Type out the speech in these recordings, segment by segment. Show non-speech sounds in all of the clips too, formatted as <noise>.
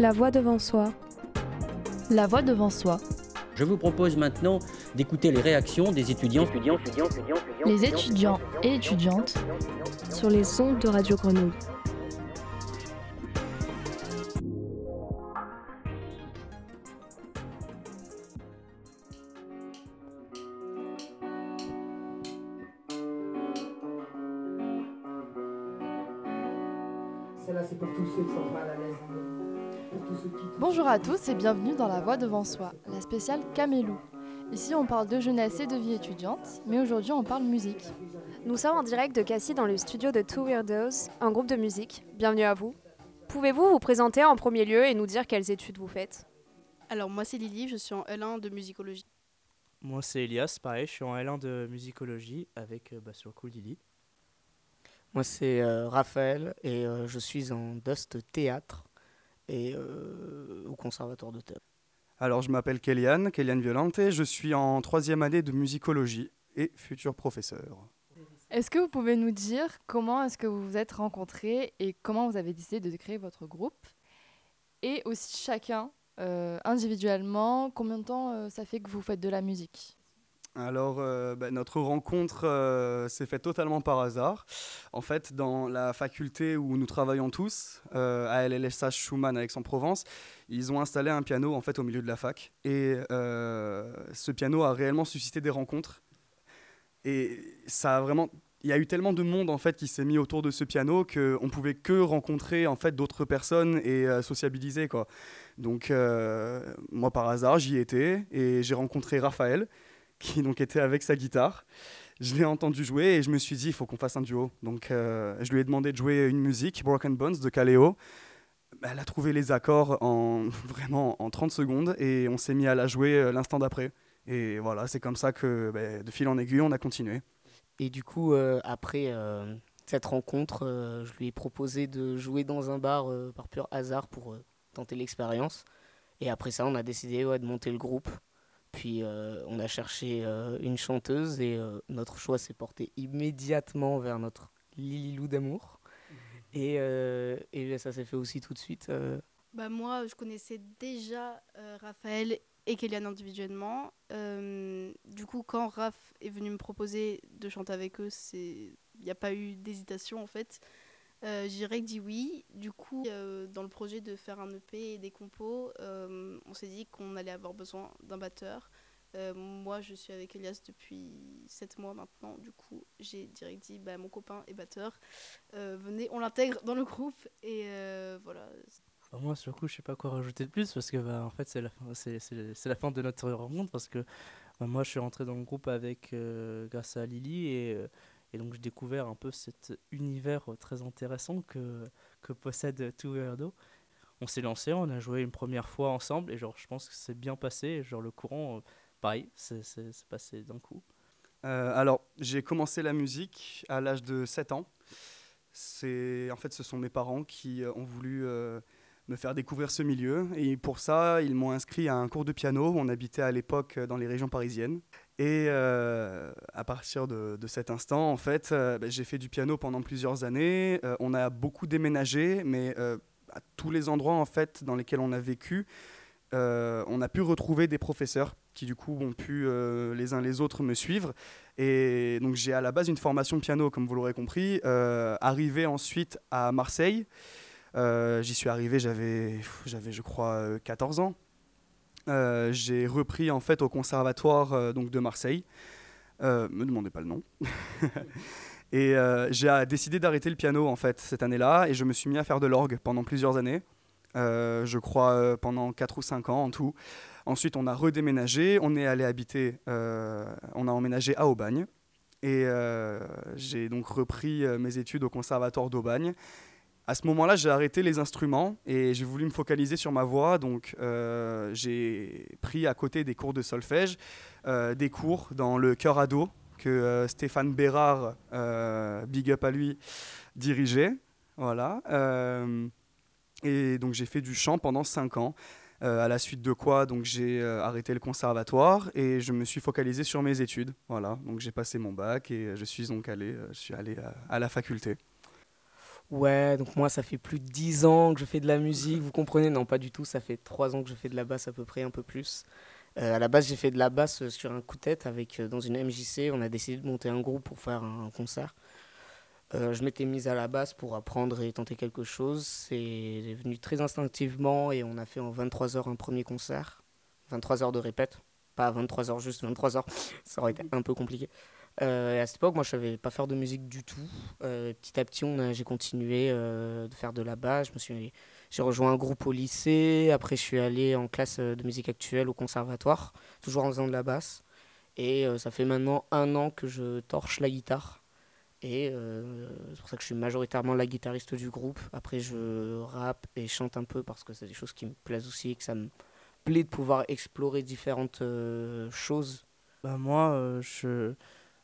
La voix devant soi. La voix devant soi. Je vous propose maintenant d'écouter les réactions des étudiants, étudiants, étudiants, étudiants, Les étudiants et étudiantes sur les ondes de Radio Grenouille. Bonjour à tous et bienvenue dans La Voix devant soi, la spéciale Camélou. Ici, on parle de jeunesse et de vie étudiante, mais aujourd'hui, on parle musique. Nous sommes en direct de Cassis dans le studio de Two Weirdos, un groupe de musique. Bienvenue à vous. Pouvez-vous vous présenter en premier lieu et nous dire quelles études vous faites? Alors moi c'est Lily, je suis en L1 de musicologie. Moi c'est Elias, pareil, je suis en L1 de musicologie avec euh, bah, sur le coup Lily. Moi, c'est euh, Raphaël et euh, je suis en Dust Théâtre et euh, Conservatoire de. Alors, je m'appelle Kéliane, Kéliane Violante, je suis en troisième année de musicologie et futur professeur. Est-ce que vous pouvez nous dire comment est-ce que vous vous êtes rencontrés et comment vous avez décidé de créer votre groupe? Et aussi chacun, euh, individuellement, combien de temps euh, ça fait que vous faites de la musique? Alors, euh, bah, notre rencontre euh, s'est faite totalement par hasard. En fait, dans la faculté où nous travaillons tous, euh, à LLSH Schumann Aix-en-Provence, ils ont installé un piano en fait au milieu de la fac. Et ce piano a réellement suscité des rencontres. Et ça a vraiment il y a eu tellement de monde en fait qui s'est mis autour de ce piano qu'on pouvait que rencontrer en fait d'autres personnes et sociabiliser quoi. Donc moi par hasard j'y étais et j'ai rencontré Raphaël qui donc était avec sa guitare. Je l'ai entendu jouer et je me suis dit il faut qu'on fasse un duo. Donc euh, je lui ai demandé de jouer une musique Broken Bones de Kaleo. Elle a trouvé les accords en <laughs> vraiment en 30 secondes et on s'est mis à la jouer euh, l'instant d'après. Et voilà, c'est comme ça que bah, de fil en aiguille on a continué. Et du coup, euh, après cette rencontre, je lui ai proposé de jouer dans un bar par pur hasard pour tenter l'expérience. Et après ça, on a décidé de monter le groupe. Puis euh, on a cherché euh, une chanteuse et euh, notre choix s'est porté immédiatement vers notre Lililou d'amour. Et, euh, et ça s'est fait aussi tout de suite. euh, Bah moi je connaissais déjà euh, Raphaël et Kéliane individuellement. Euh, du coup quand Raph est venu me proposer de chanter avec eux, c'est il n'y a pas eu d'hésitation en fait. Euh, direct dit oui. Du coup, euh, dans le projet de faire un EP et des compos, euh, on s'est dit qu'on allait avoir besoin d'un batteur. Euh, moi, je suis avec Elias depuis 7 mois maintenant. Du coup, j'ai direct dit bah, mon copain est batteur. Venez, on l'intègre dans le groupe. Et voilà. Bah, moi sur le coup je sais pas quoi rajouter de plus parce que bah, en fait c'est la, fin- c'est, c'est- la fin de notre rencontre parce que bah, moi je suis rentré dans le groupe avec grâce à Lily et donc j'ai découvert un peu cet univers euh, très intéressant que, que possède Two Weirdo. On s'est lancé, on a joué une première fois ensemble et genre je pense que c'est bien passé, genre le courant euh, pareil, c'est, passé d'un coup. Euh, alors, j'ai commencé la musique à l'âge de 7 ans. En fait ce sont mes parents qui ont voulu me faire découvrir ce milieu et pour ça, ils m'ont inscrit à un cours de piano. On habitait à l'époque euh, dans les régions parisiennes. Et euh, à partir de, de cet instant, en fait, euh, ben, j'ai fait du piano pendant plusieurs années. On a beaucoup déménagé, mais à tous les endroits en fait dans lesquels on a vécu, on a pu retrouver des professeurs qui du coup ont pu les uns les autres me suivre. Et donc j'ai à la base une formation piano, comme vous l'aurez compris. Arrivé ensuite à Marseille, euh, j'y suis arrivé, j'avais, je crois euh, 14 ans. Euh, j'ai repris en fait au conservatoire euh, donc de Marseille. Euh, me demandez pas le nom. <laughs> et euh, j'ai euh, décidé d'arrêter le piano en fait cette année-là et je me suis mis à faire de l'orgue pendant plusieurs années. Euh, je crois euh, pendant 4 ou 5 ans en tout. Ensuite, on a redéménagé, on est allé habiter, euh, on a emménagé à Aubagne. Et euh, j'ai donc repris euh, mes études au conservatoire d'Aubagne. À ce moment-là, j'ai arrêté les instruments et j'ai voulu me focaliser sur ma voix. Donc, euh, j'ai pris à côté des cours de solfège, euh, des cours dans le chœur ado que euh, Stéphane Bérard, big up à lui, dirigeait. Voilà. Et donc, j'ai fait du chant pendant 5 ans. À la suite de quoi, donc j'ai arrêté le conservatoire et je me suis focalisé sur mes études. Voilà, donc j'ai passé mon bac et je suis donc allé, je suis allé à la faculté. Ouais, donc moi, ça fait plus de 10 ans que je fais de la musique, vous comprenez? Non, pas du tout, ça fait 3 ans que je fais de la basse à peu près, un peu plus. Euh, à la base, j'ai fait de la basse sur un coup de tête avec, euh, dans une MJC. On a décidé de monter un groupe pour faire un, concert. Euh, je m'étais mise à la basse pour apprendre et tenter quelque chose. C'est venu très instinctivement et on a fait en 23 heures un premier concert. 23 heures de répète. Pas 23 heures, juste 23 heures. Ça aurait été un peu compliqué. Euh, à cette époque, moi, je savais pas faire de musique du tout. Euh, petit à petit, j'ai continué euh, de faire de la basse. J'ai rejoint un groupe au lycée. Après, je suis allé en classe de musique actuelle au conservatoire, toujours en faisant de la basse. Et ça fait maintenant un an que je torche la guitare. Et c'est pour ça que je suis majoritairement la guitariste du groupe. Après, je rappe et chante un peu parce que c'est des choses qui me plaisent aussi et que ça me plaît de pouvoir explorer différentes choses. Bah moi, je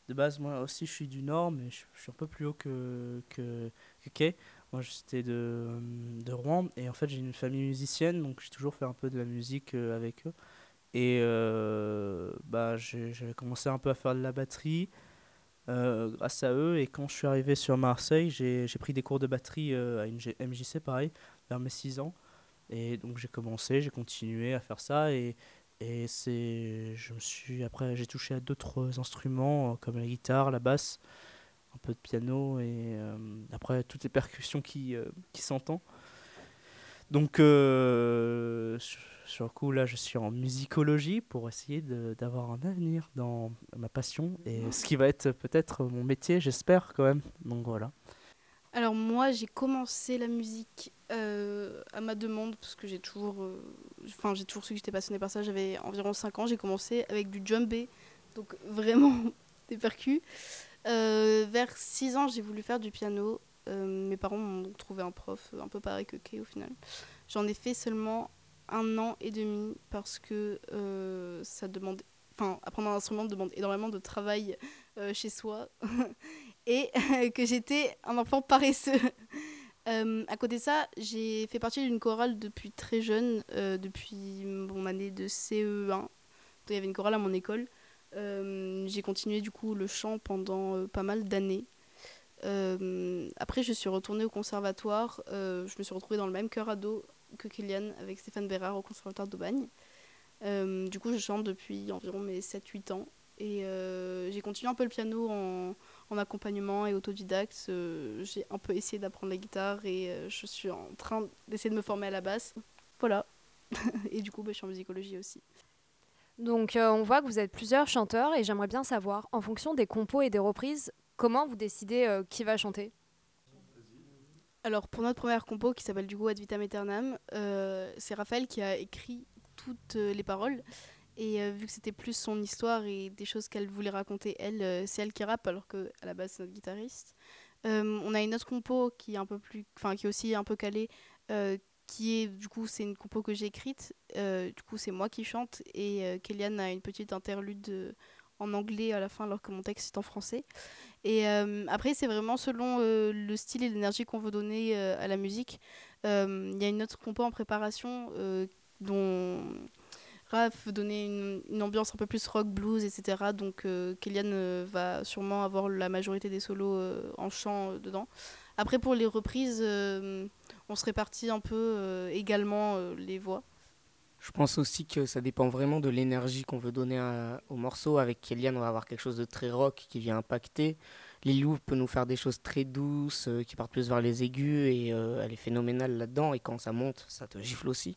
de base, moi aussi, je suis du Nord, mais je, suis un peu plus haut que, que, que Kay. Moi, j'étais de, de Rouen, et en fait, j'ai une famille musicienne, donc j'ai toujours fait un peu de la musique euh, avec eux. Et euh, bah, j'ai commencé un peu à faire de la batterie euh, grâce à eux. Et quand je suis arrivé sur Marseille, j'ai pris des cours de batterie à une MJC, pareil, vers mes 6 ans. Et donc j'ai commencé, j'ai continué à faire ça. Et c'est, je me suis, après, j'ai touché à d'autres instruments euh, comme la guitare, la basse, un peu de piano et euh, après toutes les percussions qui, euh, qui s'entendent. Donc, sur, le coup, là, je suis en musicologie pour essayer d'avoir un avenir dans ma passion et ce qui va être peut-être mon métier, j'espère quand même. Donc voilà. Alors moi, j'ai commencé la musique euh, à ma demande parce que j'ai toujours, euh, enfin j'ai toujours su que j'étais passionnée par ça. J'avais environ 5 ans. J'ai commencé avec du djembé, donc vraiment <laughs> des percus. Euh, vers 6 ans, j'ai voulu faire du piano. mes parents m'ont trouvé un prof un peu pareil que Kay au final. J'en ai fait seulement un an et demi parce que ça demande, enfin apprendre un instrument demande énormément de travail chez soi <laughs> et <laughs> que j'étais un enfant paresseux. <laughs> Euh, à côté de ça, j'ai fait partie d'une chorale depuis très jeune, euh, depuis mon année de CE1. Il y avait une chorale à mon école. Euh, j'ai continué du coup le chant pendant pas mal d'années. après, je suis retournée au conservatoire. je me suis retrouvée dans le même chœur ado que Kylian avec Stéphane Bérard au conservatoire d'Aubagne. du coup, je chante depuis environ mes 7-8 ans. Et j'ai continué un peu le piano en, en accompagnement et autodidacte. Euh, j'ai un peu essayé d'apprendre la guitare et euh, je suis en train d'essayer de me former à la basse. Voilà. <laughs> et du coup, bah, je suis en musicologie aussi. Donc euh, on voit que vous êtes plusieurs chanteurs et j'aimerais bien savoir, en fonction des compos et des reprises, comment vous décidez qui va chanter? Alors pour notre première compo qui s'appelle du coup Ad vitam aeternam, c'est Raphaël qui a écrit toutes les paroles et euh, vu que c'était plus son histoire et des choses qu'elle voulait raconter, elle, euh, c'est elle qui rappe, alors qu'à la base, c'est notre guitariste. Euh, on a une autre compo qui est, un peu plus, qui est aussi un peu calée, qui est, du coup, c'est une compo que j'ai écrite. du coup, c'est moi qui chante. Et Kellyanne a une petite interlude en anglais à la fin, alors que mon texte est en français. Et après, c'est vraiment selon le style et l'énergie qu'on veut donner à la musique. Il y a une autre compo en préparation dont Raph donner une, ambiance un peu plus rock, blues, etc. Donc euh, euh, va sûrement avoir la majorité des solos euh, en chant euh, dedans. Après pour les reprises, on se répartit un peu également les voix. Je pense aussi que ça dépend vraiment de l'énergie qu'on veut donner au morceau. Avec Kélian, on va avoir quelque chose de très rock qui vient impacter. Lilou peut nous faire des choses très douces, qui partent plus vers les aigus, et elle est phénoménale là-dedans. Et quand ça monte, ça te gifle aussi.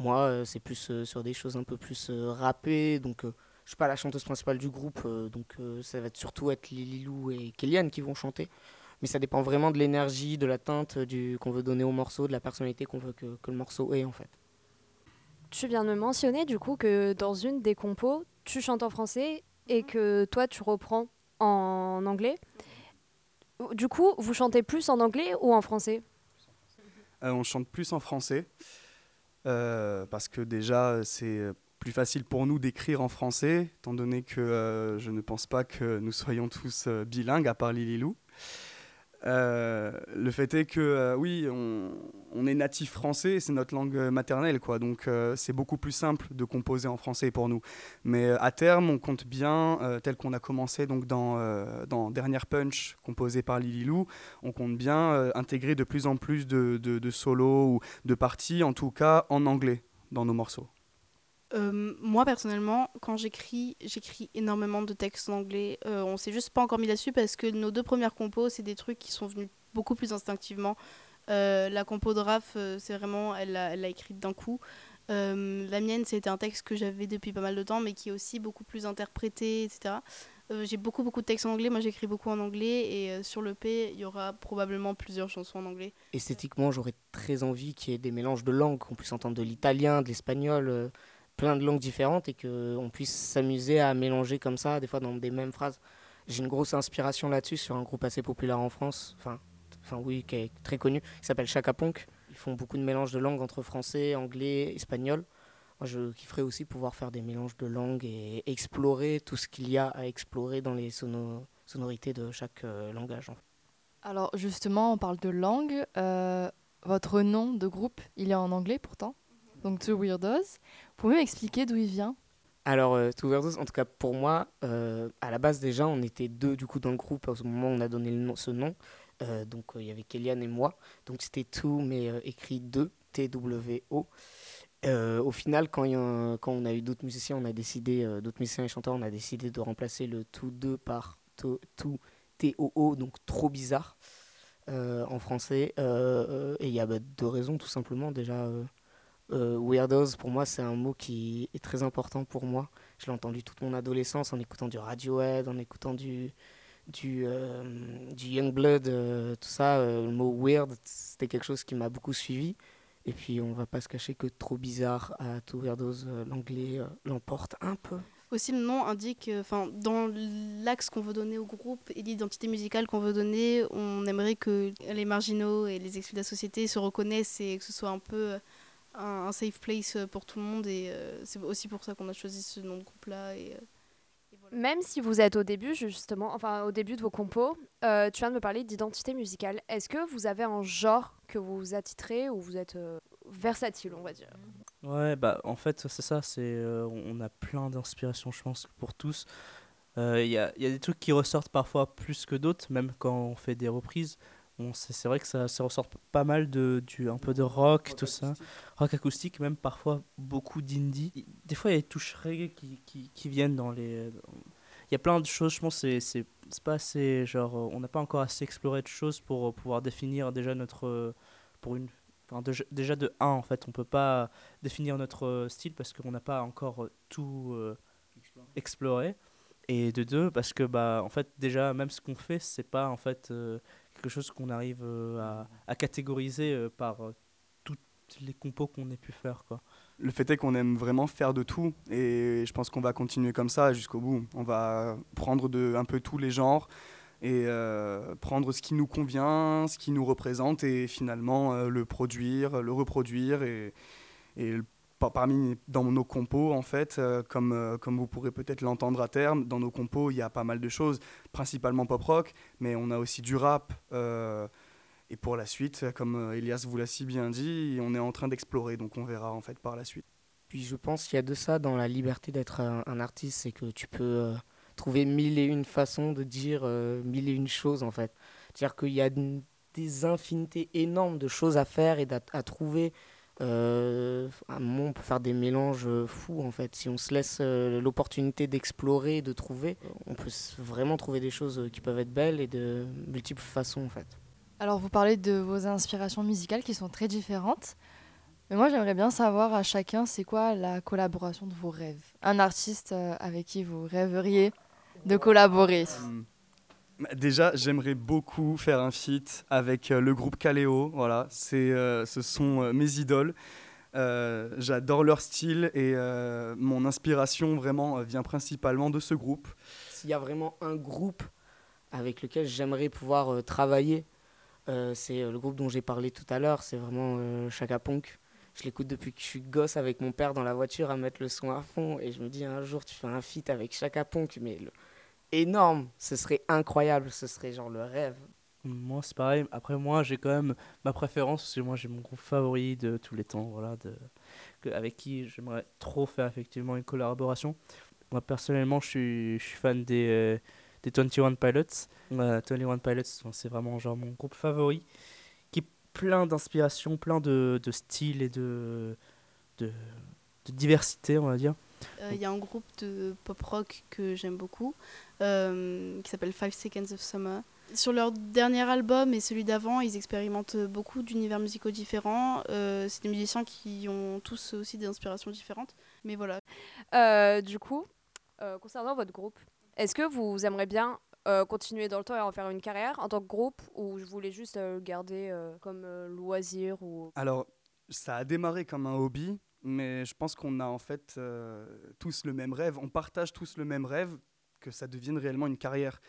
Moi, euh, c'est plus euh, sur des choses un peu plus euh, rappées. Donc, je suis pas la chanteuse principale du groupe. donc, ça va être surtout être Lilou et Kellyanne qui vont chanter. Mais ça dépend vraiment de l'énergie, de la teinte qu'on veut donner au morceau, de la personnalité qu'on veut que, le morceau ait, en fait. Tu viens de me mentionner, du coup, que dans une des compos, tu chantes en français et que toi, tu reprends en anglais. Du coup, vous chantez plus en anglais ou en français? On chante plus en français. Euh, parce que déjà, c'est plus facile pour nous d'écrire en français, étant donné que euh, je ne pense pas que nous soyons tous euh, bilingues, à part Lililou. Euh, le fait est que euh, oui, on, est natif français, c'est notre langue maternelle, quoi. Donc euh, c'est beaucoup plus simple de composer en français pour nous. Mais euh, à terme, on compte bien, euh, tel qu'on a commencé donc dans, euh, dans Dernière Punch, composé par Lily Lou, on compte bien euh, intégrer de plus en plus de, de solos ou de parties, en tout cas en anglais, dans nos morceaux. Euh, moi personnellement, quand j'écris, j'écris énormément de textes en anglais. Euh, on s'est juste pas encore mis là-dessus parce que nos deux premières compos, c'est des trucs qui sont venus beaucoup plus instinctivement. Euh, la compo de Raph, euh, c'est vraiment, elle l'a écrite d'un coup. La mienne, c'était un texte que j'avais depuis pas mal de temps, mais qui est aussi beaucoup plus interprété, etc. J'ai beaucoup beaucoup de textes en anglais. Moi, j'écris beaucoup en anglais et sur le P, il y aura probablement plusieurs chansons en anglais. Esthétiquement, j'aurais très envie qu'il y ait des mélanges de langues, qu'on puisse entendre de l'italien, de l'espagnol, plein de langues différentes et qu'on puisse s'amuser à mélanger comme ça, des fois dans des mêmes phrases. J'ai une grosse inspiration là-dessus sur un groupe assez populaire en France, enfin, enfin oui, qui est très connu, qui s'appelle Chaka Ponk. Ils font beaucoup de mélanges de langues entre français, anglais, espagnol. Moi, je kifferais aussi pouvoir faire des mélanges de langues et explorer tout ce qu'il y a à explorer dans les sono- sonorités de chaque euh, langage. en fait. Alors justement, on parle de langue. euh, votre nom de groupe, il est en anglais pourtant. Donc Two Weirdos. Vous pouvez m'expliquer d'où il vient? Alors, euh, Two Weirdos, en tout cas pour moi, euh, à la base déjà, on était deux du coup dans le groupe au moment où on a donné ce nom. Euh, donc euh, il y avait Kéliane et moi. Donc c'était Two, mais écrit 2, T-W-O. Au final, quand, quand on a eu d'autres musiciens, on a décidé, d'autres musiciens et chanteurs, on a décidé de remplacer le Two 2 par To- Two T-O-O, donc trop bizarre en français. Et il y a bah, deux raisons, tout simplement. Déjà, euh, Weirdos, pour moi, c'est un mot qui est très important pour moi. Je l'ai entendu toute mon adolescence en écoutant du Radiohead, en écoutant du, du, euh, du Youngblood, euh, tout ça. euh, le mot weird, c'était quelque chose qui m'a beaucoup suivi. Et puis, on va pas se cacher que trop bizarre à tout Weirdos, euh, l'anglais l'emporte un peu. Aussi, le nom indique, enfin, dans l'axe qu'on veut donner au groupe et l'identité musicale qu'on veut donner, on aimerait que les marginaux et les exclus de la société se reconnaissent et que ce soit un peu un, un safe place euh, pour tout le monde. Et euh, c'est aussi pour ça qu'on a choisi ce nom de groupe-là. Et, euh, et voilà. Même si vous êtes au début, justement, enfin au début de vos compos, euh, tu viens de me parler d'identité musicale. Est-ce que vous avez un genre que vous attitrez ou vous êtes euh, versatile, on va dire? Ouais, bah en fait, c'est ça, c'est euh, on a plein d'inspirations, je pense, pour tous. Euh, Il y, a, il y a des trucs qui ressortent parfois plus que d'autres, même quand on fait des reprises. C'est vrai que ça, ça ressort pas mal de, du, un peu de rock, tout ça. Rock acoustique, même parfois beaucoup d'indie. Des fois, il y a des touches reggae qui, qui, qui viennent dans les. Il y a plein de choses, je pense, c'est pas assez. Genre, euh, on n'a pas encore assez exploré de choses pour euh, pouvoir définir déjà notre. euh, Pour une. Enfin, déjà- déjà de 1, en fait, on peut pas définir notre style parce qu'on n'a pas encore tout euh, exploré. Et de deux, parce que bah en fait déjà même ce qu'on fait c'est pas en fait euh, quelque chose qu'on arrive euh, à, à catégoriser euh, par toutes les compos qu'on ait pu faire quoi. Le fait est qu'on aime vraiment faire de tout et je pense qu'on va continuer comme ça jusqu'au bout. On va prendre de un peu tous les genres et prendre ce qui nous convient, ce qui nous représente et finalement le produire, le reproduire et, et parmi dans nos compos en fait, euh, comme, euh, comme vous pourrez peut-être l'entendre à terme, dans nos compos il y a pas mal de choses, principalement pop rock, mais on a aussi du rap. euh, et pour la suite, comme Elias vous l'a si bien dit, on est en train d'explorer, donc on verra en fait par la suite. Puis je pense qu'il y a de ça dans la liberté d'être un, artiste, c'est que tu peux trouver mille et une façons de dire mille et une choses en fait. C'est-à-dire qu'il y a des infinités énormes de choses à faire et à trouver. Euh, à un moment, on peut faire des mélanges euh, fous en fait. Si on se laisse euh, l'opportunité d'explorer, de trouver, on peut vraiment trouver des choses qui peuvent être belles et de multiples façons en fait. Alors, vous parlez de vos inspirations musicales qui sont très différentes. Mais moi, j'aimerais bien savoir à chacun, c'est quoi la collaboration de vos rêves? Un artiste avec qui vous rêveriez de collaborer? Hum. Déjà, j'aimerais beaucoup faire un feat avec euh, le groupe Kaleo. Voilà, c'est, euh, ce sont euh, mes idoles. J'adore leur style et mon inspiration vraiment vient principalement de ce groupe. S'il y a vraiment un groupe avec lequel j'aimerais pouvoir travailler, c'est le groupe dont j'ai parlé tout à l'heure, c'est vraiment Chaka Ponk. Je l'écoute depuis que je suis gosse avec mon père dans la voiture à mettre le son à fond et je me dis un jour tu fais un feat avec Chaka Ponk, mais le- énorme, ce serait incroyable, ce serait genre le rêve. Moi, c'est pareil. Après, moi, j'ai quand même ma préférence, parce que moi, j'ai mon groupe favori de tous les temps, voilà, avec qui j'aimerais trop faire effectivement une collaboration. Moi, personnellement, je suis, fan des, euh, des 21 Pilots. Euh, 21 Pilots, c'est vraiment genre mon groupe favori, qui est plein d'inspiration, plein de, styles et de, de diversité, on va dire. Euh, Il y a un groupe de pop rock que j'aime beaucoup euh, qui s'appelle Five Seconds of Summer. Sur leur dernier album et celui d'avant, ils expérimentent beaucoup d'univers musicaux différents. Euh, c'est des musiciens qui ont tous aussi des inspirations différentes. Mais voilà. Euh, du coup, euh, concernant votre groupe, est-ce que vous aimeriez bien euh, continuer dans le temps et en faire une carrière en tant que groupe ou je voulais juste euh, le garder euh, comme euh, loisir ou... Alors, ça a démarré comme un hobby, mais je pense qu'on a en fait euh, tous le même rêve. On partage tous le même rêve, que ça devienne réellement une carrière,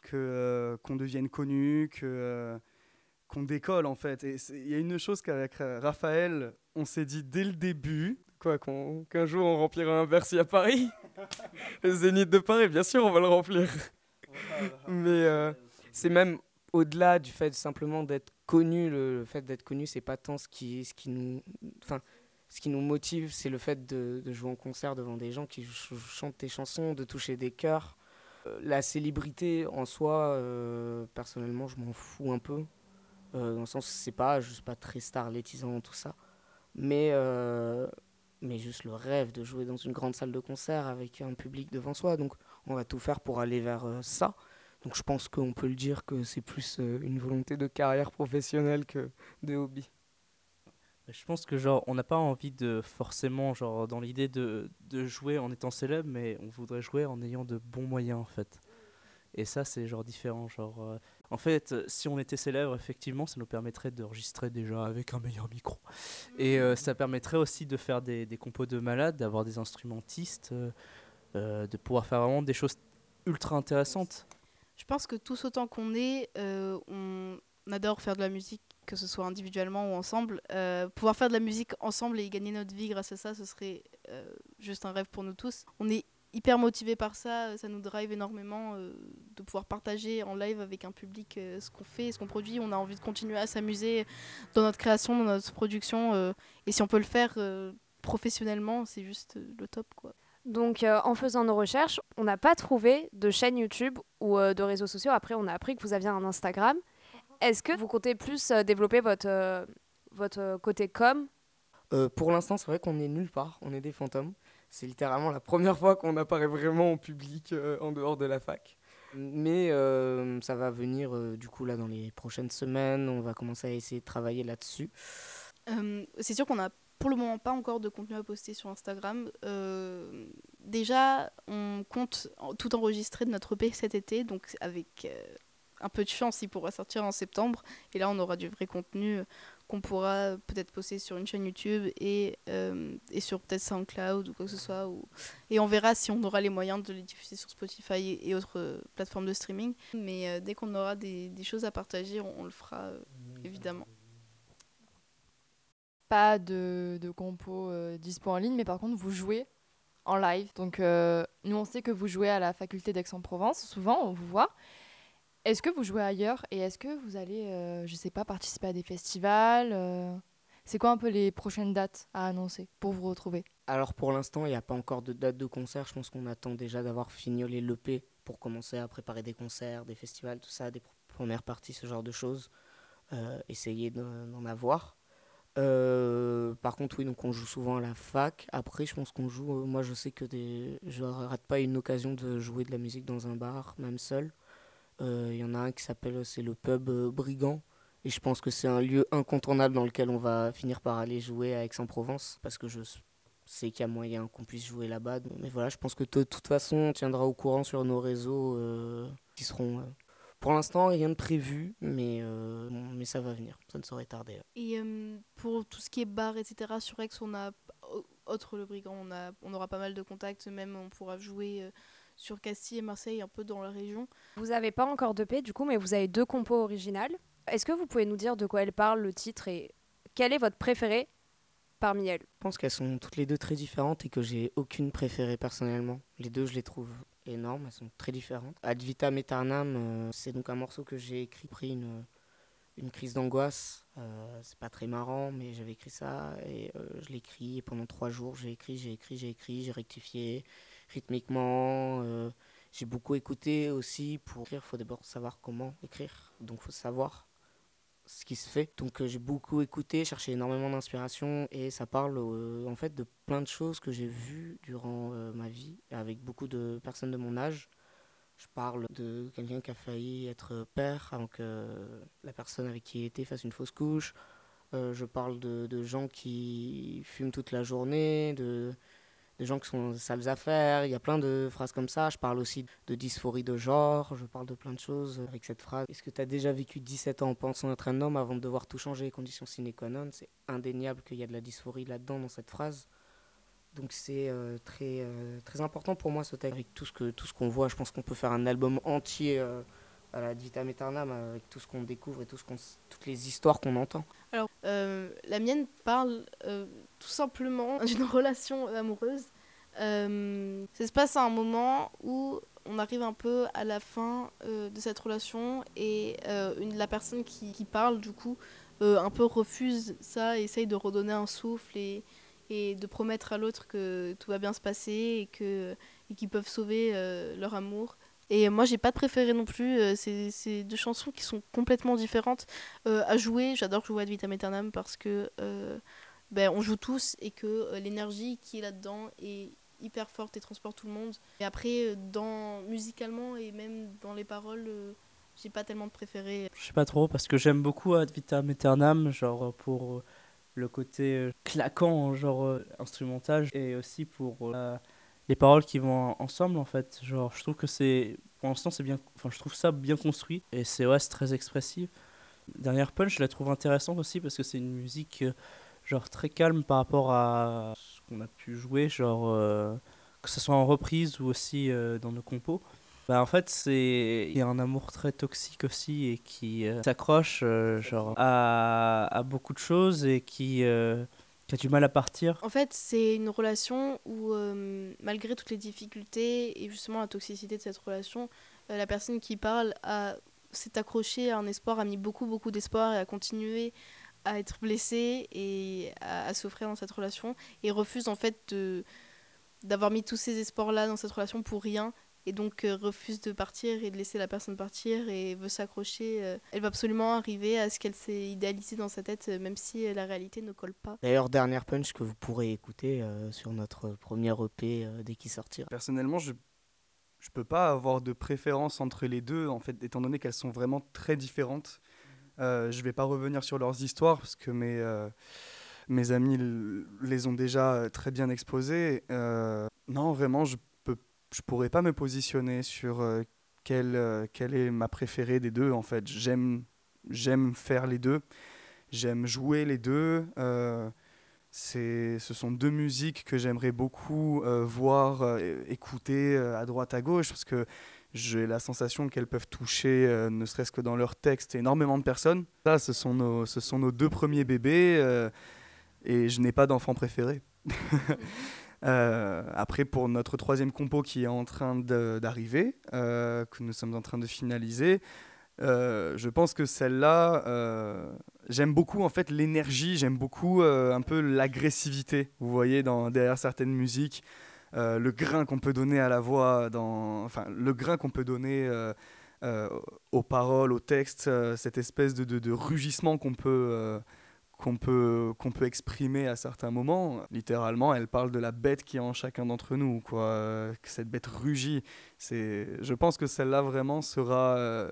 que euh, qu'on devienne connu, que euh, qu'on décolle en fait. Et il y a une chose qu'avec Raphaël, on s'est dit dès le début, quoi, qu'un jour on remplira un Bercy à Paris, <laughs> le Zénith de Paris, bien sûr, on va le remplir. <laughs> Mais c'est même au-delà du fait simplement d'être connu. Le, le fait d'être connu, c'est pas tant ce qui, ce qui nous, enfin, ce qui nous motive, c'est le fait de, jouer en concert devant des gens qui ch- chantent tes chansons, de toucher des cœurs. Euh, la célébrité en soi, euh, personnellement, je m'en fous un peu. Euh, dans le sens, c'est pas, je suis pas très starletisant tout ça, mais mais juste le rêve de jouer dans une grande salle de concert avec un public devant soi. Donc, on va tout faire pour aller vers ça. Donc je pense qu'on peut le dire que c'est plus une volonté de carrière professionnelle que de hobby. Je pense que genre on n'a pas envie de forcément genre dans l'idée de, de jouer en étant célèbre, mais on voudrait jouer en ayant de bons moyens en fait. Et ça c'est genre différent. Genre euh, en fait euh, si on était célèbre effectivement ça nous permettrait d'enregistrer déjà avec un meilleur micro. Et euh, ça permettrait aussi de faire des, des compos de malades, d'avoir des instrumentistes, de pouvoir faire vraiment des choses ultra intéressantes. Je pense que tous autant qu'on est, on adore faire de la musique, que ce soit individuellement ou ensemble. Euh, pouvoir faire de la musique ensemble et gagner notre vie grâce à ça, ce serait euh, juste un rêve pour nous tous. On est hyper motivés par ça, ça nous drive énormément euh, de pouvoir partager en live avec un public euh, ce qu'on fait, ce qu'on produit. On a envie de continuer à s'amuser dans notre création, dans notre production. euh, et si on peut le faire euh, professionnellement, c'est juste euh, le top. quoi. Donc, euh, en faisant nos recherches, on n'a pas trouvé de chaîne YouTube ou euh, de réseaux sociaux. Après, on a appris que vous aviez un Instagram. Est-ce que vous comptez plus euh, développer votre, euh, votre euh, côté com? Euh, pour l'instant, c'est vrai qu'on est nulle part, on est des fantômes. C'est littéralement la première fois qu'on apparaît vraiment en public euh, en dehors de la fac. Mais euh, ça va venir euh, du coup là dans les prochaines semaines, on va commencer à essayer de travailler là-dessus. Euh, c'est sûr qu'on n'a pour le moment pas encore de contenu à poster sur Instagram. Euh, déjà, on compte tout enregistrer de notre EP cet été, donc avec euh, un peu de chance, il pourra sortir en septembre. Et là, on aura du vrai contenu euh, qu'on pourra peut-être poster sur une chaîne YouTube et, euh, et sur peut-être SoundCloud ou quoi que ce soit. Et on verra si on aura les moyens de les diffuser sur Spotify et, autres euh, plateformes de streaming. Mais dès qu'on aura des, choses à partager, on, le fera évidemment. Pas de, de compo dispo en ligne, mais par contre, vous jouez en live. Donc, nous, on sait que vous jouez à la faculté d'Aix-en-Provence. Souvent, on vous voit. Est-ce que vous jouez ailleurs et est-ce que vous allez, euh, je sais pas, participer à des festivals euh, C'est quoi un peu les prochaines dates à annoncer pour vous retrouver? Alors pour l'instant, il n'y a pas encore de date de concert. Je pense qu'on attend déjà d'avoir fignolé l'EP pour commencer à préparer des concerts, des festivals, tout ça, des pr- premières parties, ce genre de choses. Euh, essayer d'en d'en avoir. Euh, par contre, oui, donc on joue souvent à la fac. Après, je pense qu'on joue. euh, moi, je sais que des, je rate pas une occasion de jouer de la musique dans un bar, même seul. Euh, Il y en a un qui s'appelle, c'est le pub euh, Brigand. Et je pense que c'est un lieu incontournable dans lequel on va finir par aller jouer à Aix-en-Provence. Parce que je sais qu'il y a moyen qu'on puisse jouer là-bas. Mais voilà, je pense que de toute façon, on tiendra au courant sur nos réseaux euh, qui seront. euh, pour l'instant, rien de prévu, mais, euh, mais ça va venir. Ça ne saurait tarder. Et euh, pour tout ce qui est bar, etc., sur Aix, on a, au- autre le brigand, on, a, on aura pas mal de contacts, même on pourra jouer euh, sur Castille et Marseille, un peu dans la région. Vous n'avez pas encore de d'EP, du coup, mais vous avez deux compos originales. Est-ce que vous pouvez nous dire de quoi elles parlent, le titre, et quel est votre préféré parmi elles? Je pense qu'elles sont toutes les deux très différentes et que j'ai aucune préférée personnellement. Les deux, je les trouve énormes, elles sont très différentes. Ad vitam aeternam, euh, c'est donc un morceau que j'ai écrit, pris une, une crise d'angoisse. Euh, c'est pas très marrant, mais j'avais écrit ça et euh, je l'ai écrit et pendant trois jours j'ai écrit, j'ai écrit, j'ai écrit, j'ai rectifié rythmiquement. euh, j'ai beaucoup écouté aussi pour écrire. Il faut d'abord savoir comment écrire, donc il faut savoir ce qui se fait. Donc euh, j'ai beaucoup écouté, cherché énormément d'inspiration et ça parle euh, en fait de plein de choses que j'ai vues durant ma vie avec beaucoup de personnes de mon âge. Je parle de quelqu'un qui a failli être père avant que la personne avec qui il était fasse une fausse couche. Je parle de, de gens qui fument toute la journée, de, de gens qui sont dans de sales affaires. Il y a plein de phrases comme ça. Je parle aussi de dysphorie de genre. Je parle de plein de choses avec cette phrase. Est-ce que tu as déjà vécu 17 ans en pensant être un homme avant de devoir tout changer, conditions sine qua non C'est indéniable qu'il y a de la dysphorie là-dedans dans cette phrase. Donc c'est euh, très, euh, très important pour moi ce texte. Avec tout ce que tout ce qu'on voit, je pense qu'on peut faire un album entier euh, à la Vitam Aeternam avec tout ce qu'on découvre et tout ce qu'on, toutes les histoires qu'on entend. Alors, la mienne parle tout simplement <laughs> d'une relation amoureuse. Euh, ça se passe à un moment où on arrive un peu à la fin euh, de cette relation et euh, la personne qui, qui parle, du coup, euh, un peu refuse ça, essaye de redonner un souffle et, et de promettre à l'autre que tout va bien se passer et que et qu'ils peuvent sauver leur amour. Et moi, j'ai pas de préféré non plus. C'est deux chansons qui sont complètement différentes à jouer. J'adore jouer à Vitam Aeternam parce que ben, on joue tous et que l'énergie qui est là-dedans est hyper forte et transporte tout le monde. Et après, euh, dans, musicalement et même dans les paroles, euh, j'ai pas tellement de préféré. Je sais pas trop, parce que j'aime beaucoup Ad Vitam Aeternam, genre euh, pour le côté claquant, genre instrumental, et aussi pour les paroles qui vont ensemble en fait. Genre, je trouve que c'est, pour l'instant, c'est bien, enfin, je trouve ça bien construit, et c'est ouais, très expressif. Dernière punch, je la trouve intéressante aussi parce que c'est une musique genre très calme par rapport à qu'on a pu jouer, genre euh, que ce soit en reprise ou aussi euh, dans nos compos. Bah, en fait, c'est il y a un amour très toxique aussi et qui euh, s'accroche genre à, à beaucoup de choses et qui, qui a du mal à partir. En fait, c'est une relation où, malgré toutes les difficultés et justement la toxicité de cette relation, la personne qui parle a s'est accrochée à un espoir, a mis beaucoup, beaucoup d'espoir et a continué à être blessée et à, à souffrir dans cette relation et refuse en fait de d'avoir mis tous ces espoirs-là dans cette relation pour rien et donc euh, refuse de partir et de laisser la personne partir et veut s'accrocher. euh, elle va absolument arriver à ce qu'elle s'est idéalisée dans sa tête, euh, même si euh, la réalité ne colle pas. D'ailleurs, dernière punch que vous pourrez écouter euh, sur notre premier EP euh, dès qu'il sortira. Personnellement, je je peux pas avoir de préférence entre les deux, en fait, étant donné qu'elles sont vraiment très différentes. Euh, je vais pas revenir sur leurs histoires parce que mes, euh, mes amis les ont déjà euh, très bien exposées. Non, vraiment, je peux, je pourrais pas me positionner sur quelle, quelle est ma préférée des deux. En fait, j'aime, faire les deux, j'aime jouer les deux. Ce sont deux musiques que j'aimerais beaucoup voir, écouter à droite à gauche, parce que j'ai la sensation qu'elles peuvent toucher, euh, ne serait-ce que dans leur texte, énormément de personnes. Ça, ce sont nos, ce sont nos deux premiers bébés, euh, et je n'ai pas d'enfant préféré. <laughs> Euh, après, pour notre troisième compo qui est en train d'arriver, que nous sommes en train de finaliser, je pense que celle-là, j'aime beaucoup en fait l'énergie, j'aime beaucoup un peu l'agressivité, vous voyez, dans, derrière certaines musiques, euh, le grain qu'on peut donner à la voix, dans, enfin le grain qu'on peut donner euh, euh, aux paroles, aux textes, cette espèce de, de- rugissement qu'on peut, qu'on peut, qu'on peut exprimer à certains moments. Littéralement, elle parle de la bête qui est en chacun d'entre nous, quoi, que cette bête rugit. Je pense que celle-là vraiment sera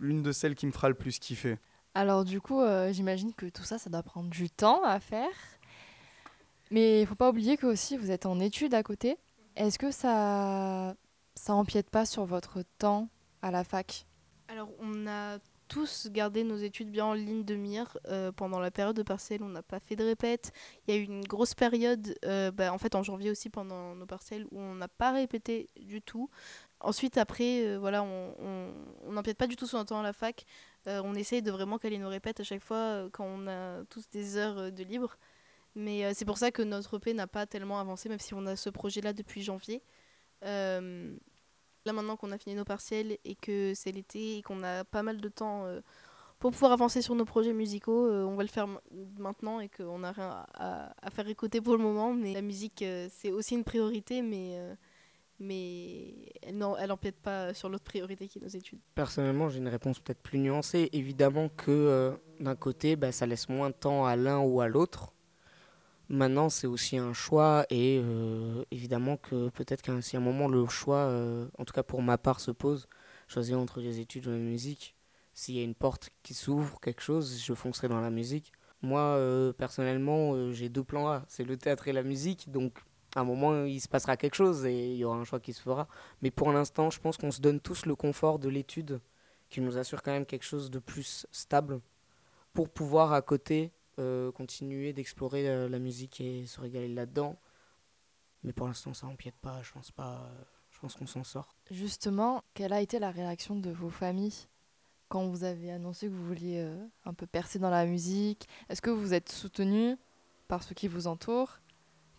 l'une de celles qui me fera le plus kiffer. Alors du coup, j'imagine que tout ça, ça doit prendre du temps à faire. Mais il faut pas oublier que aussi vous êtes en études à côté. Est-ce que ça ça empiète pas sur votre temps à la fac? Alors, on a tous gardé nos études bien en ligne de mire. Euh, pendant la période de partiel, on n'a pas fait de répète. Il y a eu une grosse période, euh, bah, en fait en janvier aussi, pendant nos partiels, où on n'a pas répété du tout. Ensuite, après, euh, voilà, on n'empiète pas du tout sur notre temps à la fac. On essaye de vraiment caler nos répètes à chaque fois quand on a tous des heures de libre. Mais euh, c'est pour ça que notre EP n'a pas tellement avancé, même si on a ce projet-là depuis janvier. Euh, Là maintenant qu'on a fini nos partiels et que c'est l'été et qu'on a pas mal de temps euh, pour pouvoir avancer sur nos projets musicaux, on va le faire maintenant et qu'on n'a rien à, à faire écouter pour le moment. Mais la musique, c'est aussi une priorité, mais, mais elle n'en- elle n'empiète pas sur l'autre priorité qui est nos études. Personnellement, j'ai une réponse peut-être plus nuancée. Évidemment que d'un côté, bah, ça laisse moins de temps à l'un ou à l'autre. Maintenant, c'est aussi un choix et euh, évidemment que peut-être qu'à un, si moment le choix, euh, en tout cas pour ma part, se pose, choisir entre les études ou la musique, s'il y a une porte qui s'ouvre, quelque chose, je foncerai dans la musique. Moi, euh, personnellement, j'ai deux plans A, c'est le théâtre et la musique, donc à un moment, il se passera quelque chose et il y aura un choix qui se fera. Mais pour l'instant, je pense qu'on se donne tous le confort de l'étude qui nous assure quand même quelque chose de plus stable pour pouvoir à côté continuer d'explorer euh, la musique et se régaler là-dedans. Mais pour l'instant, ça empiète pas, je pense pas. euh, je pense qu'on s'en sort. Justement, quelle a été la réaction de vos familles quand vous avez annoncé que vous vouliez euh, un peu percer dans la musique? Est-ce que vous êtes soutenu par ceux qui vous entourent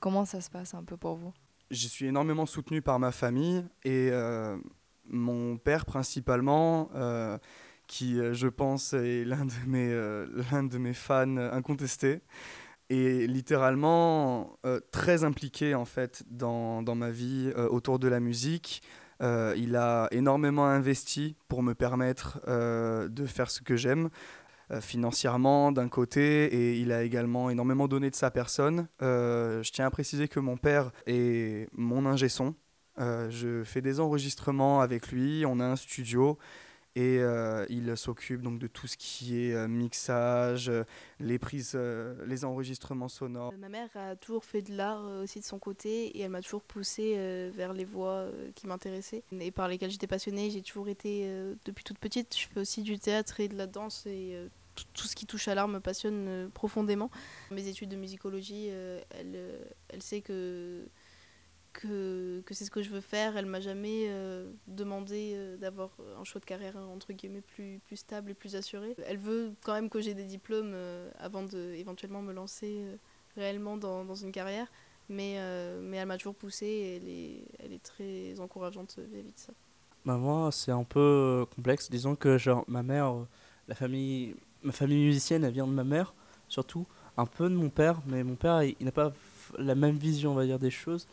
Comment ça se passe un peu pour vous? Je suis énormément soutenu par ma famille et euh, mon père principalement, euh, qui euh, je pense est l'un de mes, euh, de mes fans incontestés et littéralement euh, très impliqué en fait dans, dans ma vie autour de la musique. Il a énormément investi pour me permettre de faire ce que j'aime financièrement d'un côté et il a également énormément donné de sa personne. Je tiens à préciser que mon père est mon ingé son. Je fais des enregistrements avec lui, on a un studio et euh, il s'occupe donc de tout ce qui est euh, mixage, euh, les prises, les enregistrements sonores. Ma mère a toujours fait de l'art aussi de son côté et elle m'a toujours poussée vers les voies qui m'intéressaient et par lesquelles j'étais passionnée. J'ai toujours été, depuis toute petite, je fais aussi du théâtre et de la danse et tout, ce qui touche à l'art me passionne profondément. Mes études de musicologie, elle, elle sait que, que, que c'est ce que je veux faire. Elle m'a jamais euh, demandé euh, d'avoir un choix de carrière entre guillemets plus, plus stable et plus assuré. Elle veut quand même que j'ai des diplômes euh, avant de éventuellement me lancer réellement dans, dans une carrière. Mais, mais elle m'a toujours poussée et elle est, elle est très encourageante vis-à-vis de ça. Bah moi, c'est un peu complexe. Disons que genre ma mère, la famille, ma famille musicienne, elle vient de ma mère, surtout un peu de mon père, mais mon père, il, il n'a pas la même vision, on va dire, des choses.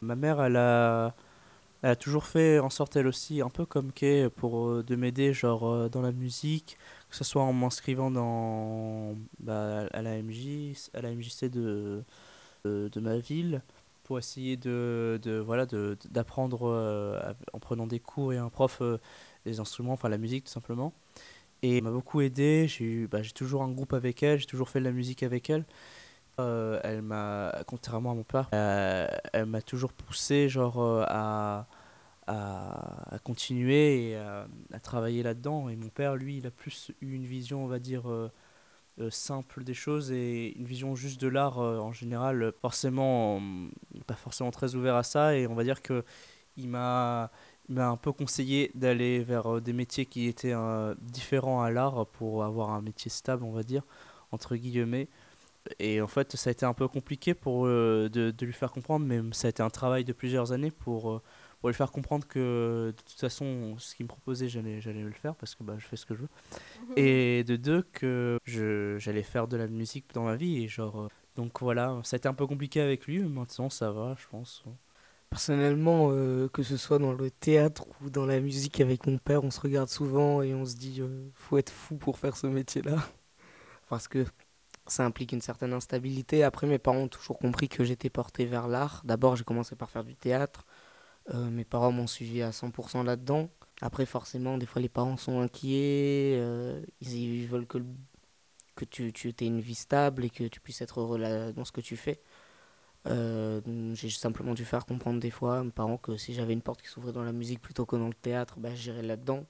Ma mère, elle a, elle a toujours fait en sorte, elle aussi, un peu comme Kay, pour euh, de m'aider, genre euh, dans la musique, que ce soit en m'inscrivant dans bah, à la à la MJC de, de, ma ville pour essayer de, de voilà d'apprendre euh, en prenant des cours et un prof euh, les instruments enfin la musique tout simplement. Et elle m'a beaucoup aidé. J'ai bah, j'ai toujours un groupe avec elle j'ai toujours fait de la musique avec elle Euh, elle m'a contrairement à mon père euh, elle m'a toujours poussé genre euh, à, continuer et à, travailler là-dedans. Et mon père lui il a plus eu une vision on va dire simple des choses et une vision juste de l'art en général forcément pas forcément très ouvert à ça. Et on va dire que il m'a un peu conseillé d'aller vers des métiers qui étaient différents à l'art pour avoir un métier stable on va dire entre guillemets et en fait ça a été un peu compliqué pour euh, de, de lui faire comprendre mais ça a été un travail de plusieurs années pour euh, pour lui faire comprendre que de toute façon ce qu'il me proposait j'allais j'allais le faire parce que bah, je fais ce que je veux. Et de deux que je j'allais faire de la musique dans ma vie et genre euh, donc voilà ça a été un peu compliqué avec lui mais maintenant ça va je pense Personnellement, euh, que ce soit dans le théâtre ou dans la musique avec mon père, on se regarde souvent et on se dit euh, faut être fou pour faire ce métier-là. <laughs> Parce que ça implique une certaine instabilité. Après, mes parents ont toujours compris que j'étais porté vers l'art. D'abord, j'ai commencé par faire du théâtre. Euh, mes parents m'ont suivi à 100% là-dedans. Après, forcément, des fois, les parents sont inquiets. euh, ils, veulent que, tu, aies une vie stable et que tu puisses être heureux dans ce que tu fais. Euh, j'ai simplement dû faire comprendre des fois à mes parents que si j'avais une porte qui s'ouvrait dans la musique plutôt que dans le théâtre, bah, j'irais là-dedans.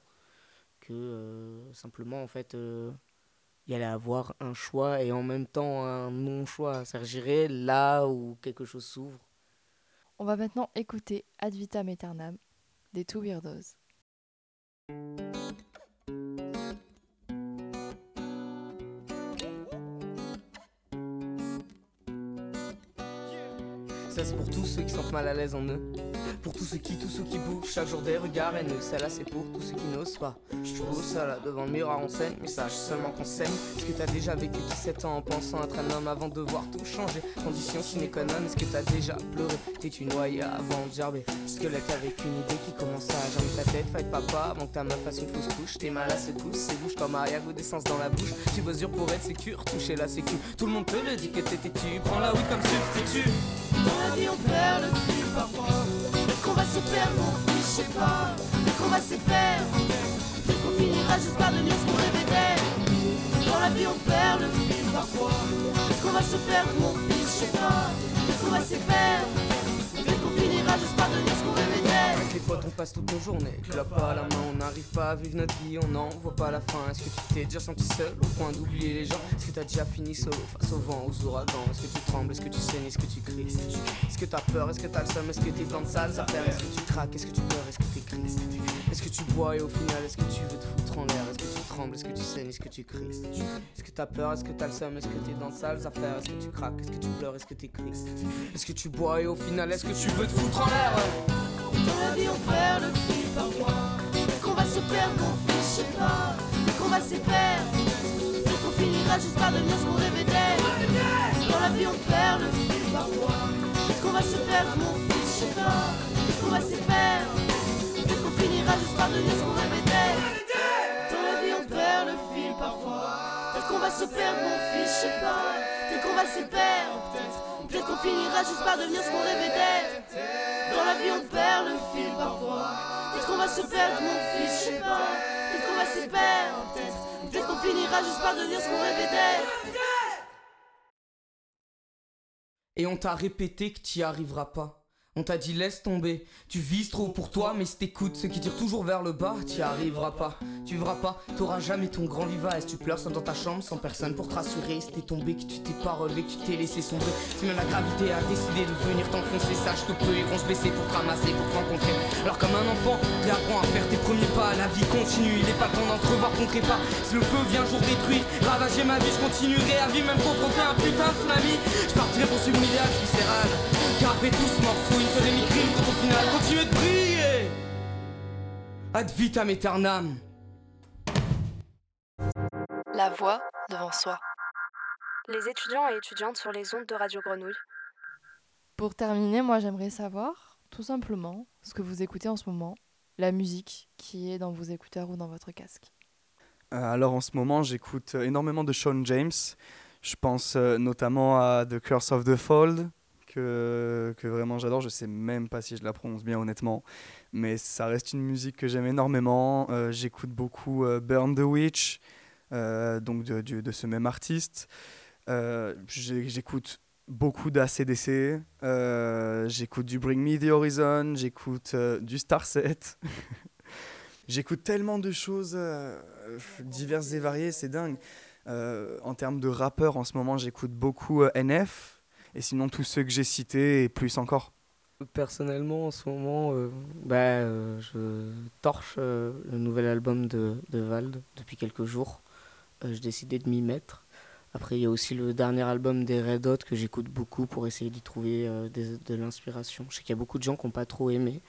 Que simplement, en fait, il y allait avoir un choix et en même temps un non-choix. C'est-à-dire, là où quelque chose s'ouvre. On va maintenant écouter Ad vitam aeternam des Two Weirdos. Ça malaise pour tous ceux qui sentent mal à l'aise en eux. Pour tous ceux qui, tous ceux qui bouffent chaque jour des regards haineux. Celle-là, c'est pour tous ceux qui n'osent pas. Je suis beau ça là, devant le miroir en scène. Message seulement qu'on s'aime. Est-ce que t'as déjà vécu 17 ans en pensant être un homme avant de voir tout changer? Condition sine qua non, est-ce que t'as déjà pleuré? T'es-tu noyé avant de gerber Squelette avec une idée qui commence à germer ta tête? Fight papa avant que ta meuf fasse une fausse couche. Tes mains là secoussent, c'est bouche comme ou d'essence dans la bouche. Tu bosses dur pour être sécure, toucher la sécu. Tout le monde te le dit que t'es têtu. Prends la oui comme substitut. Dans la vie on perd le se perdre mon fils, je sais pas. Peut-être qu'on va se perdre Peut-être qu'on finira juste par devenir ce qu'on rêvait d'être Dans la vie on perd le fil parfois. Peut-être qu'on va se perdre mon fils, je sais pas. Peut-être qu'on va se on passe toutes nos journées. Clope à la main, on n'arrive pas à vivre notre vie, on n'en voit pas la fin. Est-ce que tu t'es déjà senti seul au point d'oublier les gens Est-ce que t'as déjà fini solo face au vent, aux ouragans Est-ce que tu trembles, est-ce que tu saignes, est-ce que tu cries Est-ce que t'as peur, est-ce que t'as le seum, est-ce que t'es dans de sales affaires Est-ce que tu craques, est-ce que tu pleures, est-ce que t'écris Est-ce que tu bois et au final, est-ce que tu veux te foutre en l'air Est-ce que tu trembles, est-ce que tu saignes, est-ce que tu cries Est-ce que t'as peur, est-ce que t'as le seum, est-ce que t'es dans de sales affaires Est-ce que tu craques, est-ce que tu pleures, est-ce que t'écris Est-ce que tu bois et au final, est-ce que tu veux te foutre en l'air Dans la vie on perd le fil parfois qu'on va se perdre mon fils, je sais pas. Qu'on va se perdre. Peut-être qu'on finira juste par devenir ce qu'on d'être Dans la vie on perd le fil parfois qu'on va se perdre je sais pas. Qu'on va perdre. Peut-être qu'on finira juste par devenir ce qu'on d'être Dans la vie on perd le fil parfois Peut-être qu'on va se perdre mon fils, je sais pas. Qu'on va se perdre Peut-être qu'on finira juste par devenir ce qu'on rêvait d'être. Dans la vie on perd le fil parfois. Peut-être qu'on va se perdre mon fils, je sais pas. Peut-être qu'on va se perdre Peut-être. Peut-être qu'on finira juste par devenir ce qu'on rêvait d'être. Et on t'a répété que t'y arriveras pas. On t'a dit laisse tomber, tu vises trop pour toi, mais si t'écoutes ceux qui tirent toujours vers le bas, t'y arriveras pas. Tu verras pas, t'auras jamais ton grand Levi's. Tu pleures seul dans ta chambre sans personne pour te rassurer? Si t'es tombé, que tu t'es pas relevé, que tu t'es laissé sombrer. Si même la gravité a décidé de venir t'enfoncer, sache que peu iront se baisser pour te ramasser, pour te rencontrer. Alors comme un enfant, réapprends à faire tes premiers pas. La vie continue, il est pas temps d'entrevoir ton trépas. Si le feu vient jour détruit, ravager ma vie, je continuerai à vivre même confronté à un putain de tsunami. Je partirai pour suivre mon idéal viscéral. Carpé tous m'en fous, une seule demi-crime quand au final continuer de briller. Ad vitam aeternam. La voix devant soi. Les étudiants et étudiantes sur les ondes de Radio Grenouille. Pour terminer, moi j'aimerais savoir, tout simplement, ce que vous écoutez en ce moment, la musique qui est dans vos écouteurs ou dans votre casque. Euh, alors en ce moment, j'écoute euh, énormément de Sean James. Je pense euh, notamment à The Curse of the Fold, que, vraiment j'adore. Je sais même pas si je la prononce bien honnêtement, mais ça reste une musique que j'aime énormément. Euh, j'écoute beaucoup euh, Burn the Witch, euh, donc de, ce même artiste. J'écoute beaucoup d'ACDC, j'écoute du Bring Me the Horizon, j'écoute du Starset. <laughs> j'écoute tellement de choses diverses et variées, c'est dingue. En termes de rappeurs, en ce moment, j'écoute beaucoup NF, et sinon tous ceux que j'ai cités, et plus encore. Personnellement, en ce moment, euh, bah, euh, je torche euh, le nouvel album de, de Vald depuis quelques jours. J'ai décidé de m'y mettre. Après, il y a aussi le dernier album des Red Hot que j'écoute beaucoup pour essayer d'y trouver de l'inspiration. Je sais qu'il y a beaucoup de gens qui n'ont pas trop aimé.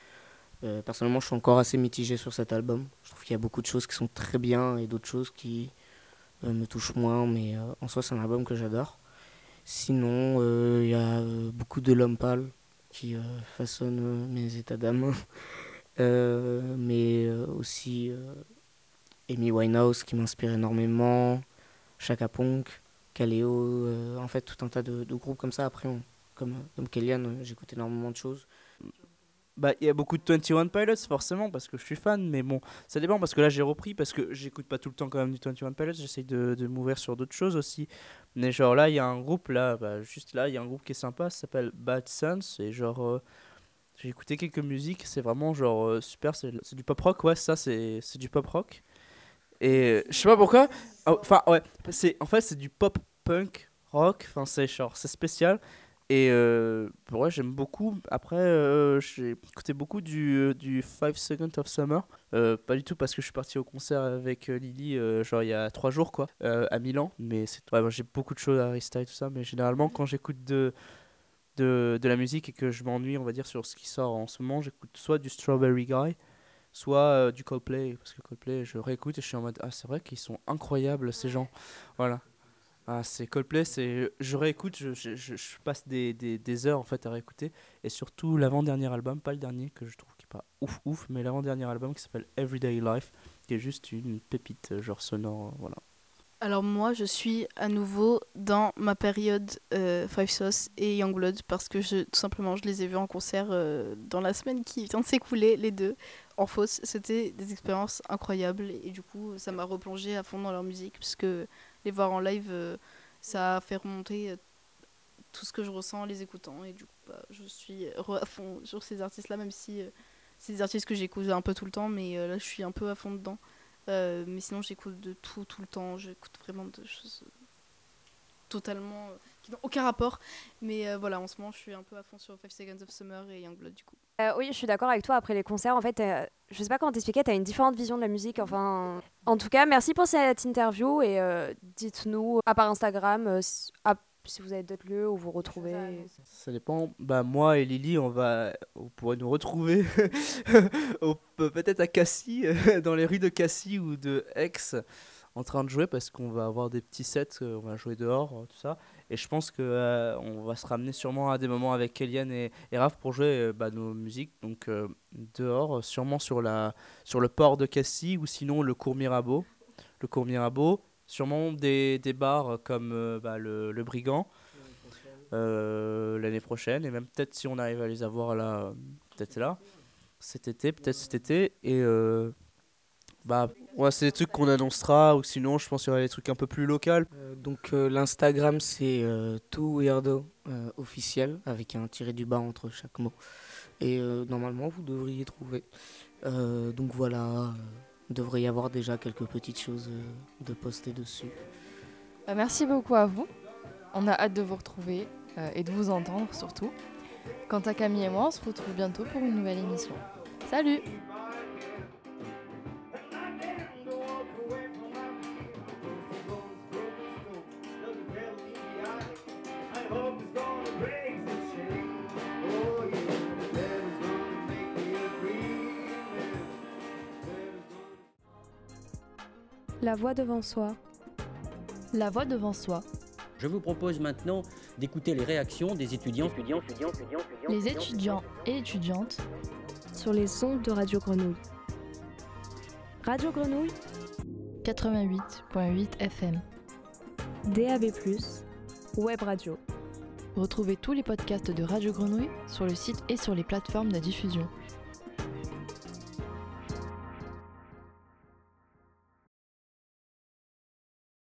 Personnellement, je suis encore assez mitigé sur cet album. Je trouve qu'il y a beaucoup de choses qui sont très bien et d'autres choses qui me touchent moins, mais en soi, c'est un album que j'adore. Sinon, euh, il y a euh, beaucoup de L'Homme Pâle qui euh, façonne euh, mes états d'âme. <laughs> Euh, mais euh, aussi euh, Amy Winehouse qui m'inspire énormément, Chaka Ponk, Kaleo, euh, en fait tout un tas de, groupes comme ça. Après, comme, comme Kellyanne, euh, j'écoute énormément de choses. Bah, il y a beaucoup de 21 Pilots, forcément, parce que je suis fan, mais bon, ça dépend, parce que là, j'ai repris, parce que j'écoute pas tout le temps quand même du 21 Pilots, j'essaye de m'ouvrir sur d'autres choses aussi. Mais genre là, il y a un groupe, là, bah, juste là, il y a un groupe qui est sympa, ça s'appelle Bad Sons, et genre, euh, j'ai écouté quelques musiques, c'est vraiment genre euh, super, c'est du pop rock, ouais, ça, c'est du pop rock. Et je sais pas pourquoi, oh, enfin, ouais, en fait, c'est du pop punk rock, enfin, c'est genre, c'est spécial. Et euh, ouais, j'aime beaucoup. Après, euh, j'ai écouté beaucoup du, euh, du 5 Seconds of Summer. Euh, pas du tout parce que je suis parti au concert avec Lily, genre il y a 3 jours, quoi, à Milan. Mais c'est ouais, j'ai beaucoup de choses à Rista et tout ça. Mais généralement, quand j'écoute de, de, de la musique et que je m'ennuie, on va dire, sur ce qui sort en ce moment, j'écoute soit du Strawberry Guy, soit du Coldplay. Parce que Coldplay, je réécoute et je suis en mode Ah, c'est vrai qu'ils sont incroyables ces gens. Voilà. Ah, c'est Coldplay, c'est je réécoute, je, je, passe des, des, des heures en fait à réécouter. Et surtout l'avant-dernier album, pas le dernier que je trouve qui est pas ouf ouf, mais l'avant-dernier album qui s'appelle Everyday Life, qui est juste une pépite, euh, genre sonore. Voilà. Alors moi, je suis à nouveau dans ma période euh, Five Sauce et Youngblood parce que tout simplement, je les ai vus en concert euh, dans la semaine qui vient de s'écouler, les deux, en fausse. C'était des expériences incroyables et du coup, ça m'a replongé à fond dans leur musique parce que les voir en live, euh, ça a fait remonter euh, tout ce que je ressens en les écoutant et du coup, bah, je suis à fond sur ces artistes-là, même si euh, c'est des artistes que j'écoute un peu tout le temps, mais là, je suis un peu à fond dedans. Mais sinon, j'écoute de tout, tout le temps. J'écoute vraiment de choses totalement. qui n'ont aucun rapport. Mais voilà, en ce moment, je suis un peu à fond sur Five Seconds of Summer et Youngblood, du coup. Oui, je suis d'accord avec toi. Après les concerts, en fait, je sais pas comment t'expliquer, tu as une différente vision de la musique. Enfin, en tout cas, merci pour cette interview et euh, dites-nous, à part Instagram, euh, si, si vous avez d'autres lieux où vous retrouvez. Ça dépend. Bah moi et Lily, on va, on pourrait nous retrouver <laughs> peut-être à Cassis, <laughs> dans les rues de Cassis ou de Aix, en train de jouer parce qu'on va avoir des petits sets, euh, on va jouer dehors, tout ça. Et je pense que euh, va se ramener sûrement à des moments avec Kéliane et, et Raph pour jouer euh, bah, nos musiques. Donc euh, dehors, sûrement sur la, sur le port de Cassis ou sinon le cours Mirabeau, le cours Mirabeau. Sûrement des, des bars comme bah, le, le Brigand l'année prochaine et même peut-être si on arrive à les avoir là peut-être là cet été peut-être cet été et bah ouais c'est des trucs qu'on annoncera ou sinon je pense qu'il y aura des trucs un peu plus locaux Euh, donc euh, l'Instagram c'est euh, Too Weirdo euh, officiel avec un tiré du bas entre chaque mot. Et euh, normalement vous devriez trouver. Euh, donc voilà, euh, il devrait y avoir déjà quelques petites choses euh, de postées dessus. Bah, merci beaucoup à vous. On a hâte de vous retrouver euh, et de vous entendre surtout. Quant à Camille et moi, on se retrouve bientôt pour une nouvelle émission. Salut La voix devant soi. La voix devant soi. Je vous propose maintenant d'écouter les réactions des étudiants, étudiants, étudiants, étudiants, étudiants, Les étudiants et étudiantes Sur les ondes de Radio Grenouille. Radio Grenouille, 88.8 FM. DAB+, Web Radio. Retrouvez tous les podcasts de Radio Grenouille sur le site et sur les plateformes de diffusion.